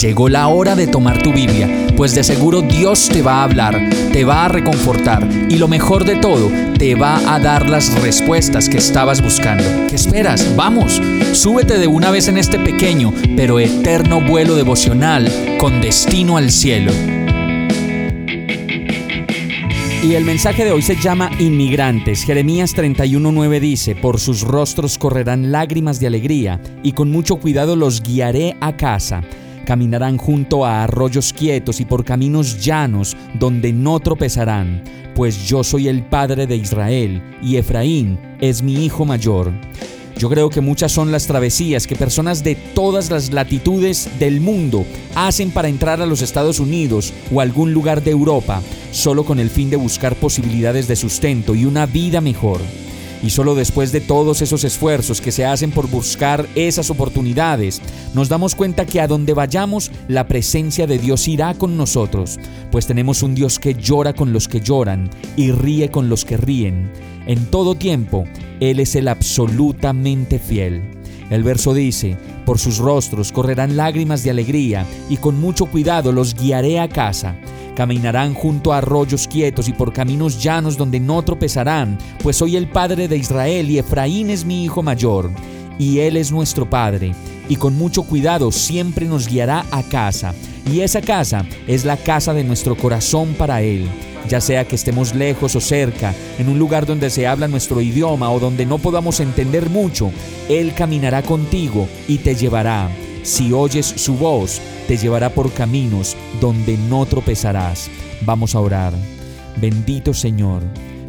Llegó la hora de tomar tu Biblia, pues de seguro Dios te va a hablar, te va a reconfortar y lo mejor de todo, te va a dar las respuestas que estabas buscando. ¿Qué esperas? Vamos, súbete de una vez en este pequeño pero eterno vuelo devocional con destino al cielo. Y el mensaje de hoy se llama Inmigrantes. Jeremías 31:9 dice, Por sus rostros correrán lágrimas de alegría, y con mucho cuidado los guiaré a casa. Caminarán junto a arroyos quietos y por caminos llanos donde no tropezarán, pues yo soy el padre de Israel y Efraín es mi hijo mayor. Yo creo que muchas son las travesías que personas de todas las latitudes del mundo hacen para entrar a los Estados Unidos o algún lugar de Europa, solo con el fin de buscar posibilidades de sustento y una vida mejor. Y solo después de todos esos esfuerzos que se hacen por buscar esas oportunidades, nos damos cuenta que a donde vayamos, la presencia de Dios irá con nosotros, pues tenemos un Dios que llora con los que lloran y ríe con los que ríen. En todo tiempo, Él es el absolutamente fiel. El verso dice, por sus rostros correrán lágrimas de alegría, y con mucho cuidado los guiaré a casa. Caminarán junto a arroyos quietos y por caminos llanos donde no tropezarán, pues soy el Padre de Israel y Efraín es mi hijo mayor, y Él es nuestro Padre, y con mucho cuidado siempre nos guiará a casa, y esa casa es la casa de nuestro corazón para Él ya sea que estemos lejos o cerca, en un lugar donde se habla nuestro idioma o donde no podamos entender mucho, Él caminará contigo y te llevará. Si oyes su voz, te llevará por caminos donde no tropezarás. Vamos a orar. Bendito Señor,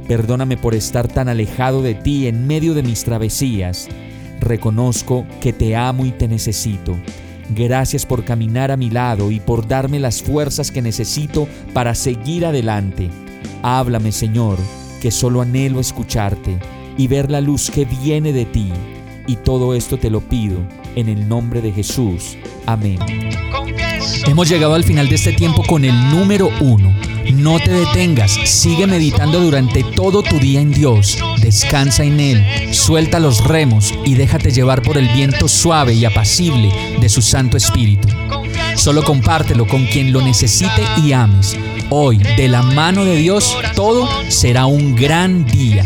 perdóname por estar tan alejado de ti en medio de mis travesías. Reconozco que te amo y te necesito. Gracias por caminar a mi lado y por darme las fuerzas que necesito para seguir adelante. Háblame, Señor, que solo anhelo escucharte y ver la luz que viene de ti. Y todo esto te lo pido en el nombre de Jesús. Amén. Hemos llegado al final de este tiempo con el número uno. No te detengas, sigue meditando durante todo tu día en Dios, descansa en Él, suelta los remos y déjate llevar por el viento suave y apacible de su Santo Espíritu. Solo compártelo con quien lo necesite y ames. Hoy, de la mano de Dios, todo será un gran día.